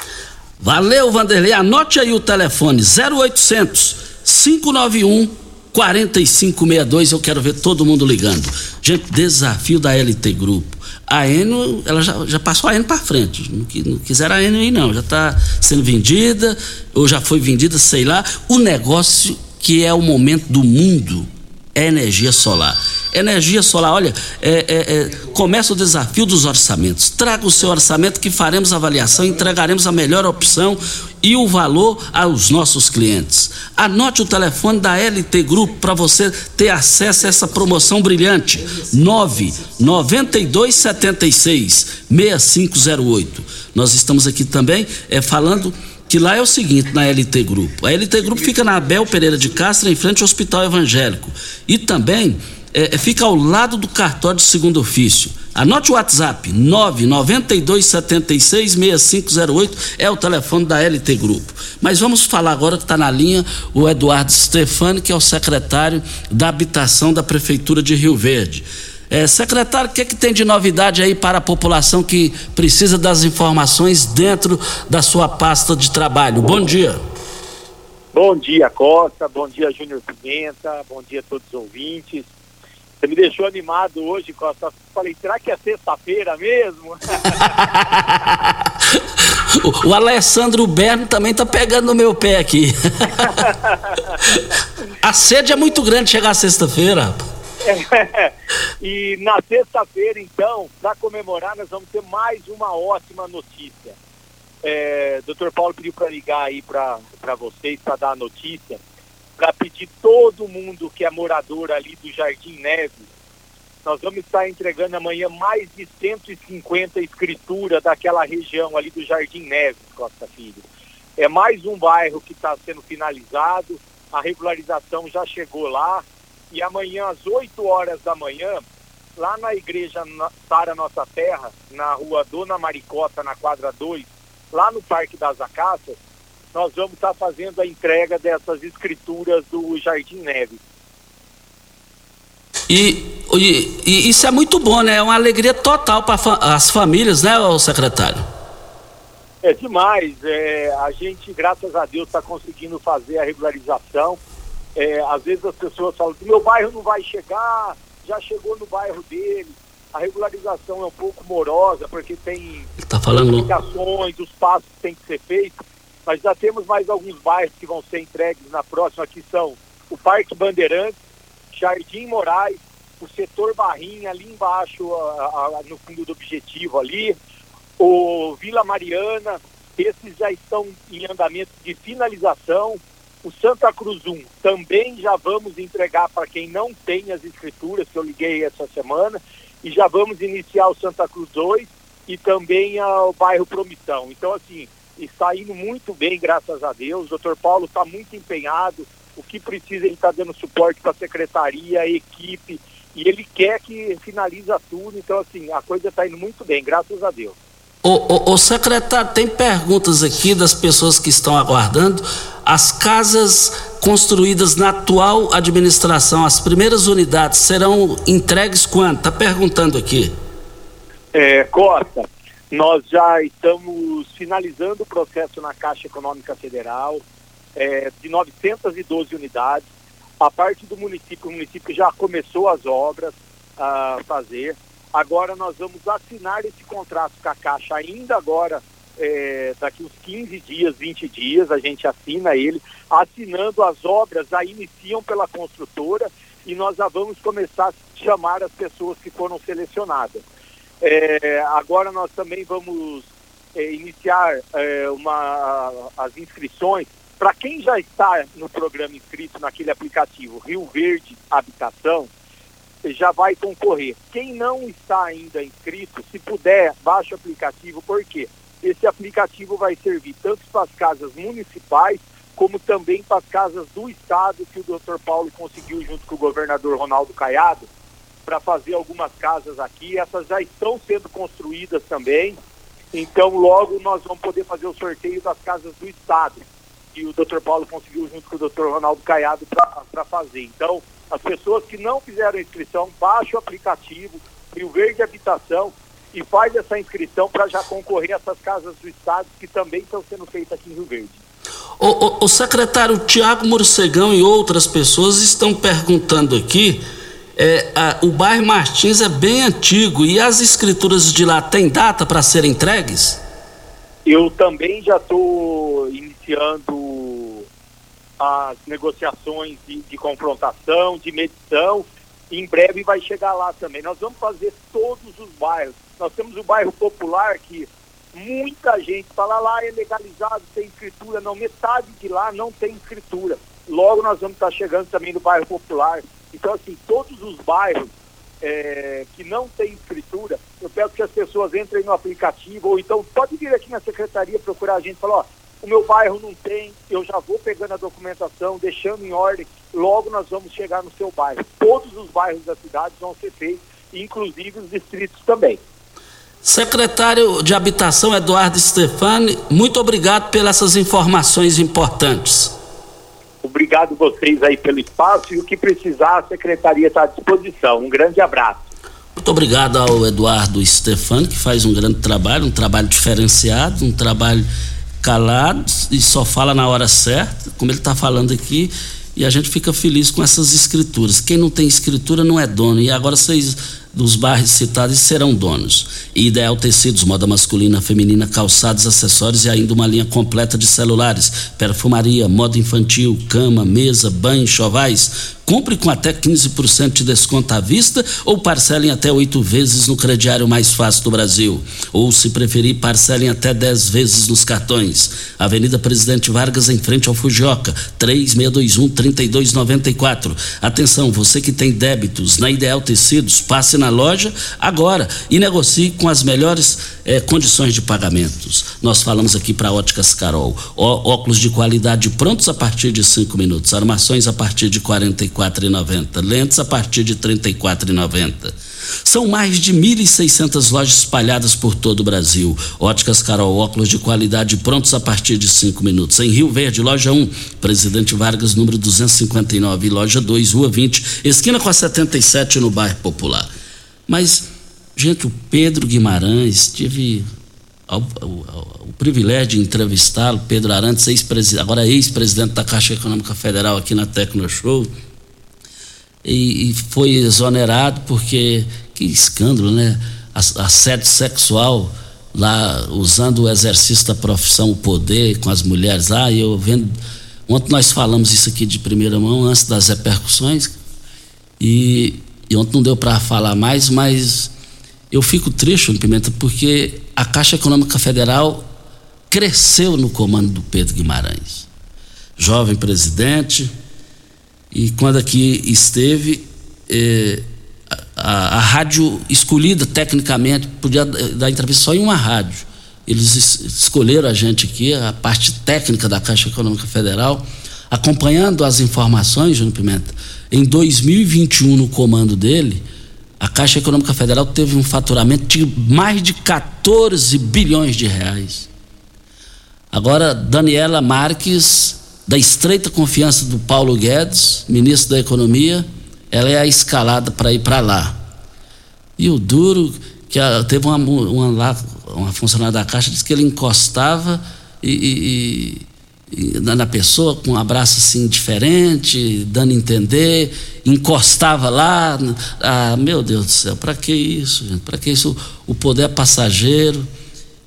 Valeu, Vanderlei. Anote aí o telefone: 0800 591 4562, eu quero ver todo mundo ligando. Gente, desafio da LT Grupo. A Eno, ela já, já passou a Eno para frente. Não, não quiser a Eno aí, não. Já está sendo vendida, ou já foi vendida, sei lá. O negócio que é o momento do mundo é energia solar. Energia solar, olha, é, é, é, começa o desafio dos orçamentos. Traga o seu orçamento que faremos avaliação, entregaremos a melhor opção e o valor aos nossos clientes. Anote o telefone da LT Grupo para você ter acesso a essa promoção brilhante. 99276 6508. Nós estamos aqui também é, falando que lá é o seguinte, na LT Grupo. A LT Grupo fica na Abel Pereira de Castro, em frente ao Hospital Evangélico. E também é, é fica ao lado do cartório de segundo ofício. Anote o WhatsApp, 992766508 é o telefone da LT Grupo. Mas vamos falar agora que está na linha o Eduardo Stefani, que é o secretário da Habitação da Prefeitura de Rio Verde. É, secretário, o que, é que tem de novidade aí para a população que precisa das informações dentro da sua pasta de trabalho? Bom dia. Bom dia, Costa. Bom dia, Júnior Pimenta. Bom dia a todos os ouvintes. Você me deixou animado hoje, Costa. Falei, será que é sexta-feira mesmo? o, (laughs) o Alessandro Berno também tá pegando no meu pé aqui. (laughs) a sede é muito grande chegar sexta-feira. (laughs) e na sexta-feira, então, para comemorar, nós vamos ter mais uma ótima notícia. É, Dr. Paulo pediu para ligar aí para vocês, para dar a notícia, para pedir todo mundo que é morador ali do Jardim Neves. Nós vamos estar entregando amanhã mais de 150 escrituras daquela região ali do Jardim Neves, Costa Filho. É mais um bairro que está sendo finalizado, a regularização já chegou lá, e amanhã às 8 horas da manhã, lá na igreja Sara Nossa Terra, na rua Dona Maricota, na quadra 2, lá no Parque das Acácias, nós vamos estar fazendo a entrega dessas escrituras do Jardim Neves. E, e, e, isso é muito bom, né? É uma alegria total para as famílias, né, secretário? É demais. É, a gente, graças a Deus, está conseguindo fazer a regularização. É, às vezes as pessoas falam que meu bairro não vai chegar, já chegou no bairro dele. A regularização é um pouco morosa, porque tem tá falando... indicações, os passos têm que ser feitos, mas já temos mais alguns bairros que vão ser entregues na próxima, que são o Parque Bandeirantes, Jardim Moraes, o setor Barrinha ali embaixo, a, a, no fundo do objetivo ali, o Vila Mariana, esses já estão em andamento de finalização, o Santa Cruz 1 também já vamos entregar para quem não tem as escrituras, que eu liguei essa semana, e já vamos iniciar o Santa Cruz 2 e também o bairro Promissão. Então, assim, está indo muito bem, graças a Deus. O doutor Paulo está muito empenhado. O que precisa, ele está dando suporte para a secretaria, a equipe, e ele quer que finalize tudo. Então, assim, a coisa está indo muito bem, graças a Deus. O, o, o, secretário, tem perguntas aqui das pessoas que estão aguardando. As casas construídas na atual administração, as primeiras unidades, serão entregues quando? Está perguntando aqui. É, Costa, nós já estamos finalizando o processo na Caixa Econômica Federal é, de 912 unidades. A parte do município, o município já começou as obras a fazer. Agora nós vamos assinar esse contrato com a Caixa ainda agora, é, daqui uns 15 dias, 20 dias, a gente assina ele. Assinando as obras, já iniciam pela construtora e nós já vamos começar a chamar as pessoas que foram selecionadas. É, agora nós também vamos é, iniciar é, uma, as inscrições para quem já está no programa inscrito naquele aplicativo Rio Verde Habitação, já vai concorrer. Quem não está ainda inscrito, se puder, baixe o aplicativo, porque esse aplicativo vai servir tanto para as casas municipais, como também para as casas do Estado, que o doutor Paulo conseguiu junto com o governador Ronaldo Caiado, para fazer algumas casas aqui. Essas já estão sendo construídas também. Então, logo nós vamos poder fazer o sorteio das casas do Estado, que o doutor Paulo conseguiu junto com o doutor Ronaldo Caiado para fazer. Então, as pessoas que não fizeram inscrição, baixe o aplicativo Rio Verde Habitação e faz essa inscrição para já concorrer a essas casas do Estado que também estão sendo feitas aqui em Rio Verde. O, o, o secretário Tiago Morcegão e outras pessoas estão perguntando aqui. É, a, o bairro Martins é bem antigo e as escrituras de lá têm data para serem entregues? Eu também já estou iniciando as negociações de, de confrontação, de medição. Em breve vai chegar lá também. Nós vamos fazer todos os bairros. Nós temos o bairro popular que muita gente fala lá é legalizado, tem escritura, não, metade de lá não tem escritura. Logo nós vamos estar chegando também no bairro popular. Então, assim, todos os bairros é, que não tem escritura, eu peço que as pessoas entrem no aplicativo, ou então pode vir aqui na secretaria procurar a gente e falar, ó, o meu bairro não tem, eu já vou pegando a documentação, deixando em ordem, logo nós vamos chegar no seu bairro. Todos os bairros da cidade vão ser feitos, inclusive os distritos também. Secretário de Habitação Eduardo Stefani, muito obrigado pelas informações importantes. Obrigado vocês aí pelo espaço e o que precisar, a secretaria está à disposição. Um grande abraço. Muito obrigado ao Eduardo Stefani, que faz um grande trabalho, um trabalho diferenciado, um trabalho calado e só fala na hora certa, como ele está falando aqui, e a gente fica feliz com essas escrituras. Quem não tem escritura não é dono. E agora vocês dos bairros citados serão donos. Ideal Tecidos, moda masculina, feminina, calçados, acessórios e ainda uma linha completa de celulares, perfumaria, moda infantil, cama, mesa, banho, chovais. Compre com até 15% de desconto à vista ou parcelem até oito vezes no crediário mais fácil do Brasil. Ou, se preferir, parcelem até 10 vezes nos cartões. Avenida Presidente Vargas, em frente ao Fujioka, 3621-3294. Atenção, você que tem débitos na Ideal Tecidos, passe na loja agora e negocie com as melhores eh, condições de pagamentos. Nós falamos aqui para Óticas Carol. Ó, óculos de qualidade prontos a partir de 5 minutos, armações a partir de 44 34,90. Lentes a partir de R$ 34,90. São mais de 1.600 lojas espalhadas por todo o Brasil. Óticas Carol, óculos de qualidade prontos a partir de 5 minutos. Em Rio Verde, loja 1, Presidente Vargas, número 259, loja 2, Rua 20, esquina com a 77, no bairro Popular. Mas, gente, o Pedro Guimarães, tive o, o, o privilégio de entrevistá-lo, Pedro Arantes, ex agora ex-presidente da Caixa Econômica Federal aqui na Tecno Show e, e foi exonerado porque que escândalo, né? Assédio sexual lá usando o exercício da profissão, o poder com as mulheres lá. E eu vendo ontem nós falamos isso aqui de primeira mão antes das repercussões e, e ontem não deu para falar mais, mas eu fico triste, Pimenta, porque a Caixa Econômica Federal cresceu no comando do Pedro Guimarães. Jovem presidente, e quando aqui esteve, eh, a, a, rádio escolhida tecnicamente, podia dar entrevista só em uma rádio. Eles es, escolheram a gente aqui, a parte técnica da Caixa Econômica Federal, acompanhando as informações, Júnior Pimenta. Em 2021, no comando dele, a Caixa Econômica Federal teve um faturamento de mais de 14 bilhões de reais. Agora, Daniela Marques da estreita confiança do Paulo Guedes, ministro da Economia, ela é a escalada para ir para lá. E o duro, que teve uma, uma, lá, uma funcionária da Caixa, disse que ele encostava e, e, e, na pessoa com um abraço assim diferente, dando a entender, encostava lá. Ah, meu Deus do céu, para que isso, gente? Para que isso? O poder é passageiro.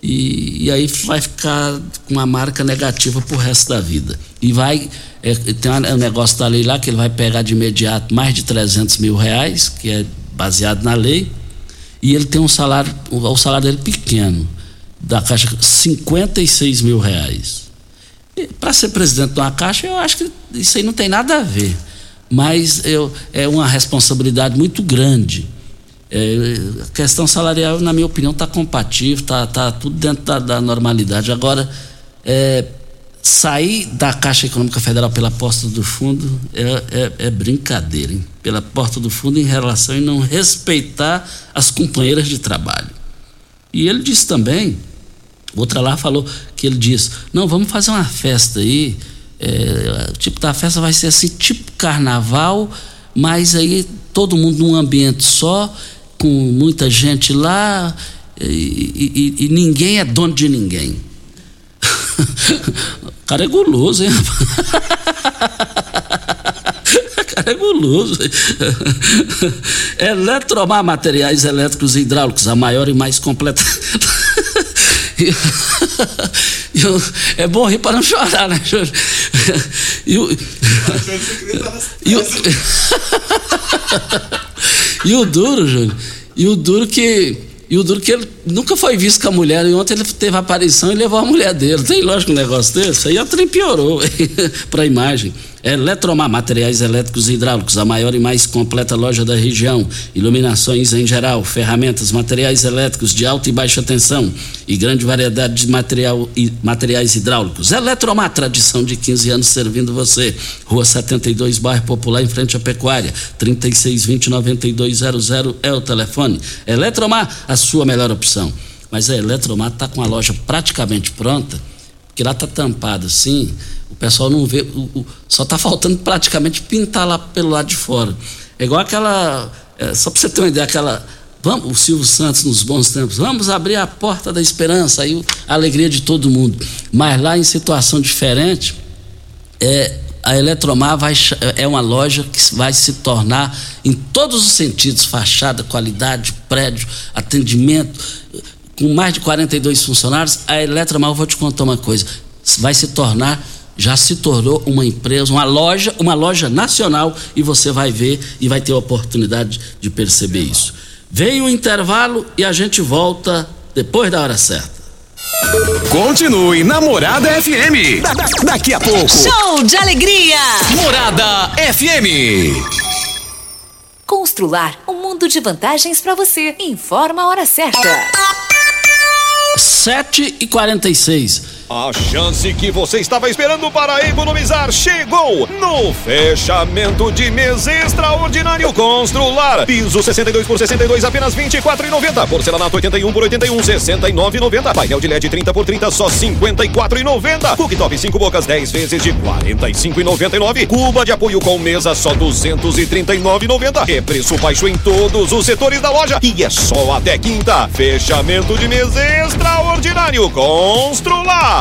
E, e, aí vai ficar com uma marca negativa para o resto da vida. E vai, é, tem um negócio da lei lá que ele vai pegar de imediato mais de 300 mil reais, que é baseado na lei, e ele tem um salário, o, salário dele pequeno, da Caixa, 56 mil reais. Para ser presidente de uma Caixa, eu acho que isso aí não tem nada a ver. Mas eu, é uma responsabilidade muito grande é, a questão salarial, na minha opinião, está compatível, está tá tudo dentro da, da normalidade. Agora, é, sair da Caixa Econômica Federal pela porta do fundo é, é, é, brincadeira, hein? Pela porta do fundo em relação e não respeitar as companheiras de trabalho. E ele disse também, outra lá falou que ele disse, não, vamos fazer uma festa aí, é, o tipo da festa vai ser assim, tipo carnaval, mas aí todo mundo num ambiente só com muita gente lá e, e, e ninguém é dono de ninguém. (laughs) cara é guloso, hein? (laughs) cara é guloso. (laughs) Eletromar Materiais Elétricos e Hidráulicos, a maior e mais completa. (laughs) é bom rir para não chorar, né, Júlio? E o, e o, (laughs) e o duro, Júlio, e o duro que e o duro que ele nunca foi visto com a mulher. E ontem ele teve a aparição e levou a mulher dele. Tem lógico um negócio desse? Aí a piorou (laughs) para a imagem. Eletromar, materiais elétricos e hidráulicos, a maior e mais completa loja da região. Iluminações em geral, ferramentas, materiais elétricos de alta e baixa tensão e grande variedade de material e materiais hidráulicos. Eletromar, tradição de 15 anos servindo você. Rua 72, bairro Popular, em frente à Pecuária. 3620-9200 é o telefone. Eletromar, a sua melhor opção. Mas a Eletromar está com a loja praticamente pronta, porque lá está tampada assim o pessoal não vê, o, o, só está faltando praticamente pintar lá pelo lado de fora. É igual aquela, é, só para você ter uma ideia, aquela, vamos, o Silvio Santos nos bons tempos, vamos abrir a porta da esperança, a alegria de todo mundo. Mas lá em situação diferente, é, a Eletromar vai, é uma loja que vai se tornar, em todos os sentidos, fachada, qualidade, prédio, atendimento, com mais de 42 funcionários, a Eletromar, eu vou te contar uma coisa, vai se tornar já se tornou uma empresa, uma loja, uma loja nacional e você vai ver e vai ter a oportunidade de perceber isso. Vem o intervalo e a gente volta depois da hora certa. Continue Namorada FM. Da, da, daqui a pouco. Show de alegria. Morada FM. Constrular um mundo de vantagens para você. Informa a hora certa. 7 e 46 a chance que você estava esperando para economizar chegou no fechamento de mês extraordinário Constrular. Piso 62 por 62 apenas 24,90. Porcelanato 81 por 81 69,90. Painel de LED 30 por 30 só 54,90. Cooktop 5 bocas 10 vezes de 45,99. Cuba de apoio com mesa só 239,90. É preço baixo em todos os setores da loja e é só até quinta. Fechamento de mês extraordinário Constrular.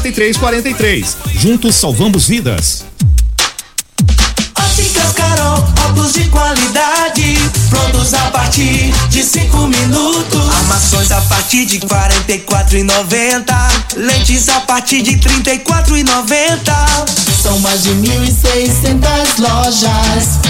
4343. Juntos salvamos vidas. Óticas Carol, óculos de qualidade, prontos a partir de 5 minutos. Armações a partir de 44,90. Lentes a partir de 34,90. São mais de 1.600 lojas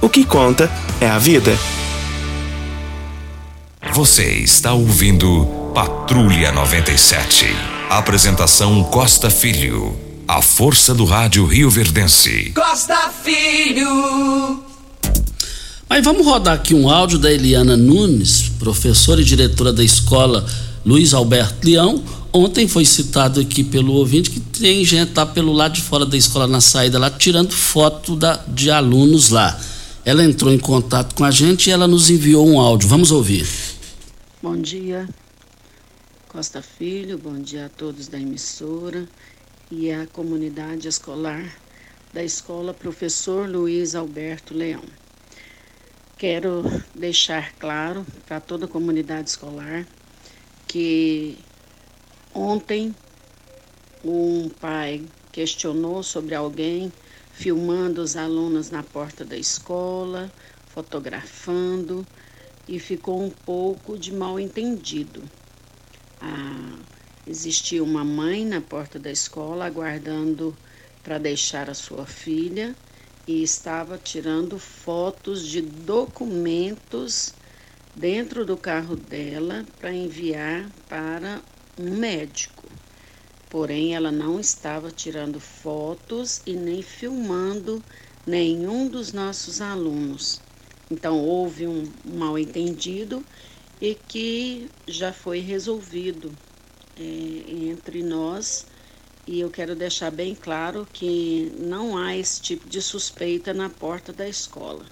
O que conta é a vida. Você está ouvindo Patrulha 97. Apresentação Costa Filho. A força do rádio Rio Verdense. Costa Filho. Mas vamos rodar aqui um áudio da Eliana Nunes, professora e diretora da escola Luiz Alberto Leão. Ontem foi citado aqui pelo ouvinte que tem gente tá pelo lado de fora da escola na saída lá tirando foto da, de alunos lá. Ela entrou em contato com a gente e ela nos enviou um áudio. Vamos ouvir. Bom dia, Costa Filho, bom dia a todos da emissora e a comunidade escolar da escola Professor Luiz Alberto Leão. Quero deixar claro para toda a comunidade escolar que ontem um pai questionou sobre alguém filmando os alunos na porta da escola, fotografando e ficou um pouco de mal entendido. Ah, existia uma mãe na porta da escola aguardando para deixar a sua filha e estava tirando fotos de documentos dentro do carro dela para enviar para um médico. Porém, ela não estava tirando fotos e nem filmando nenhum dos nossos alunos. Então, houve um mal entendido e que já foi resolvido é, entre nós e eu quero deixar bem claro que não há esse tipo de suspeita na porta da escola.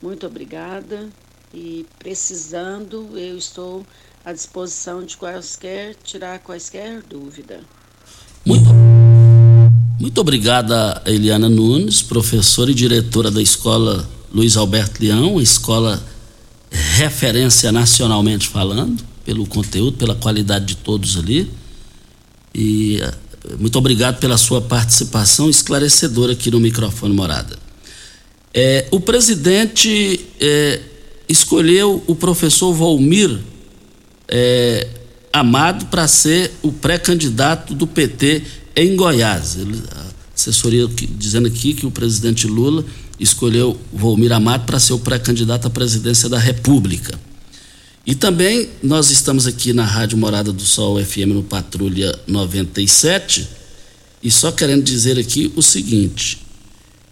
Muito obrigada e precisando, eu estou à disposição de quaisquer tirar quaisquer dúvida. Muito, muito obrigada, Eliana Nunes, professora e diretora da escola Luiz Alberto Leão, escola referência nacionalmente falando, pelo conteúdo, pela qualidade de todos ali. E muito obrigado pela sua participação esclarecedora aqui no microfone Morada. É, o presidente é, escolheu o professor Volmir é, Amado para ser o pré-candidato do PT em Goiás. Ele, a assessoria dizendo aqui que o presidente Lula escolheu Volmir Amado para ser o pré-candidato à presidência da República. E também nós estamos aqui na Rádio Morada do Sol FM no Patrulha 97 e só querendo dizer aqui o seguinte: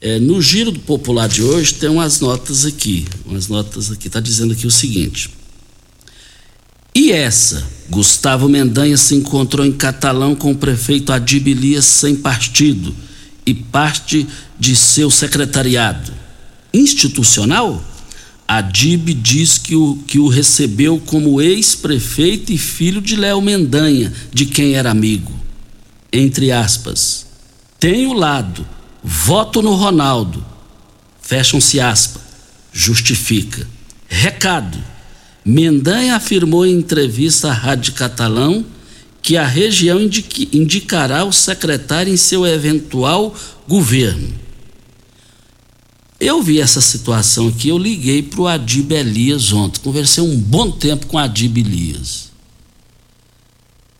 é, no giro do popular de hoje tem umas notas aqui, umas notas aqui, está dizendo aqui o seguinte. E essa? Gustavo Mendanha se encontrou em Catalão com o prefeito Adib sem partido e parte de seu secretariado. Institucional? A DIB diz que o, que o recebeu como ex-prefeito e filho de Léo Mendanha, de quem era amigo. Entre aspas. Tem o lado, voto no Ronaldo. Fecham-se aspas. Justifica. Recado. Mendanha afirmou em entrevista à Rádio Catalão que a região indicará o secretário em seu eventual governo. Eu vi essa situação aqui, eu liguei para o Adib Elias ontem, conversei um bom tempo com o Adib Elias.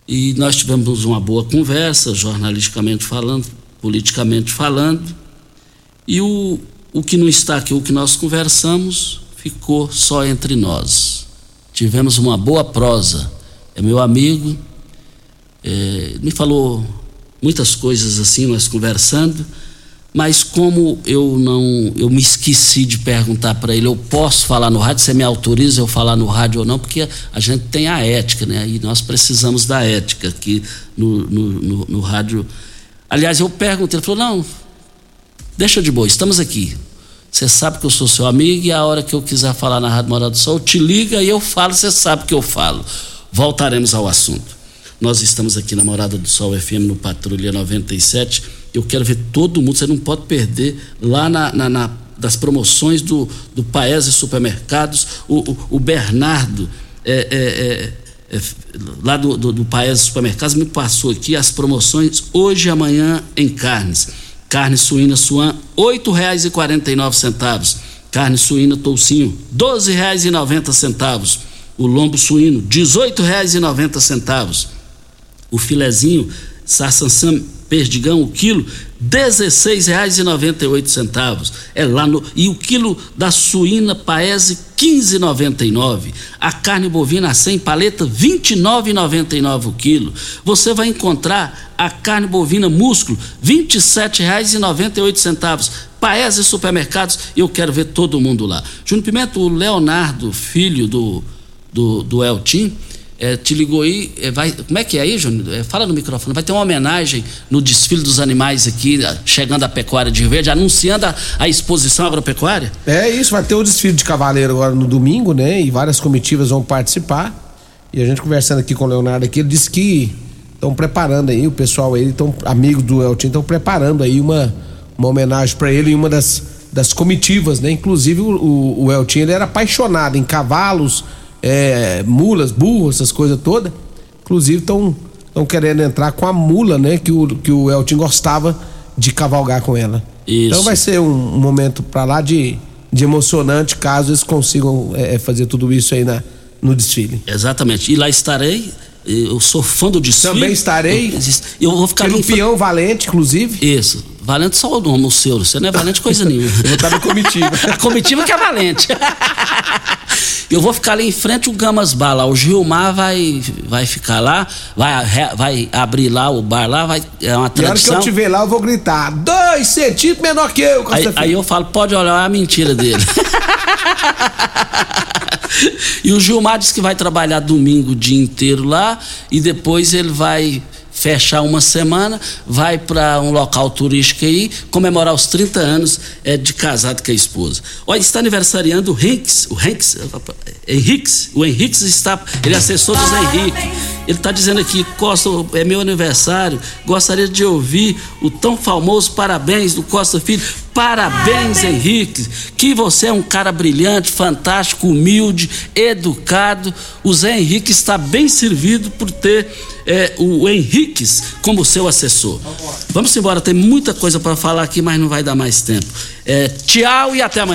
E nós tivemos uma boa conversa, jornalisticamente falando, politicamente falando, e o, o que não está aqui, o que nós conversamos, ficou só entre nós. Tivemos uma boa prosa. É meu amigo, é, me falou muitas coisas assim, nós conversando mas como eu não, eu me esqueci de perguntar para ele, eu posso falar no rádio? Você me autoriza eu falar no rádio ou não? Porque a gente tem a ética, né? E nós precisamos da ética aqui no, no, no, no rádio. Aliás, eu perguntei, ele falou: não, deixa de boa, estamos aqui. Você sabe que eu sou seu amigo e a hora que eu quiser falar na Rádio Morada do Sol, te liga e eu falo, você sabe que eu falo. Voltaremos ao assunto. Nós estamos aqui na Morada do Sol FM no Patrulha 97 eu quero ver todo mundo, você não pode perder lá na, na, na das promoções do, do Paese Supermercados, o, o, o Bernardo, é, é, é, é lá do, do, do Paese Supermercados, me passou aqui as promoções hoje e amanhã em carnes. Carne suína suan, R$ 8,49. Carne suína toucinho, R$ 12,90. O lombo suíno, R$ 18,90. O filezinho sarsansam perdigão o quilo, R$16,98. É lá no e o quilo da suína paese 15,99. A carne bovina sem paleta 29,99 o quilo. Você vai encontrar a carne bovina músculo R$ 27,98. Paese Supermercados, eu quero ver todo mundo lá. Júnior Pimenta, o Leonardo, filho do do, do Eltim, é, te ligou aí, é, vai, como é que é aí, Júnior? É, fala no microfone. Vai ter uma homenagem no desfile dos animais aqui, chegando a pecuária de Rio Verde, anunciando a, a, exposição agropecuária? É isso, vai ter o desfile de cavaleiro agora no domingo, né? E várias comitivas vão participar. E a gente conversando aqui com o Leonardo aqui, ele disse que estão preparando aí, o pessoal aí, estão amigos do Eltim, estão preparando aí uma, uma homenagem para ele em uma das, das comitivas, né? Inclusive o, o, o ele era apaixonado em cavalos, é, mulas, burros, essas coisas todas. Inclusive estão estão querendo entrar com a mula, né? Que o, que o Elton gostava de cavalgar com ela. Isso. Então vai ser um, um momento para lá de, de emocionante caso eles consigam é, fazer tudo isso aí na, no desfile. Exatamente. E lá estarei. Eu sou fã do desfile. Também estarei. Eu, eu vou ficar Pelo peão valente, inclusive. Isso. Valente só o nome, o seu. Você não é valente coisa nenhuma. (laughs) eu vou estar na comitiva. a (laughs) comitiva que é valente. (laughs) Eu vou ficar ali em frente o Gamas Bar lá. O Gilmar vai, vai ficar lá, vai, vai abrir lá o bar lá, vai, é uma tradição. E hora que eu te ver lá, eu vou gritar: dois centímetros menor que eu, aí, aí eu falo: pode olhar é a mentira dele. (laughs) e o Gilmar disse que vai trabalhar domingo o dia inteiro lá e depois ele vai fechar uma semana, vai para um local turístico aí, comemorar os 30 anos é, de casado com a esposa. Olha, está aniversariando o Henriques, o Henriques, Henriques, o Henriques está, ele é assessor dos Henrique. Ele está dizendo aqui, Costa, é meu aniversário, gostaria de ouvir o tão famoso parabéns do Costa Filho. Parabéns, Henrique, que você é um cara brilhante, fantástico, humilde, educado. O Zé Henrique está bem servido por ter é, o Henriques como seu assessor. Vamos embora, tem muita coisa para falar aqui, mas não vai dar mais tempo. É, tchau e até amanhã.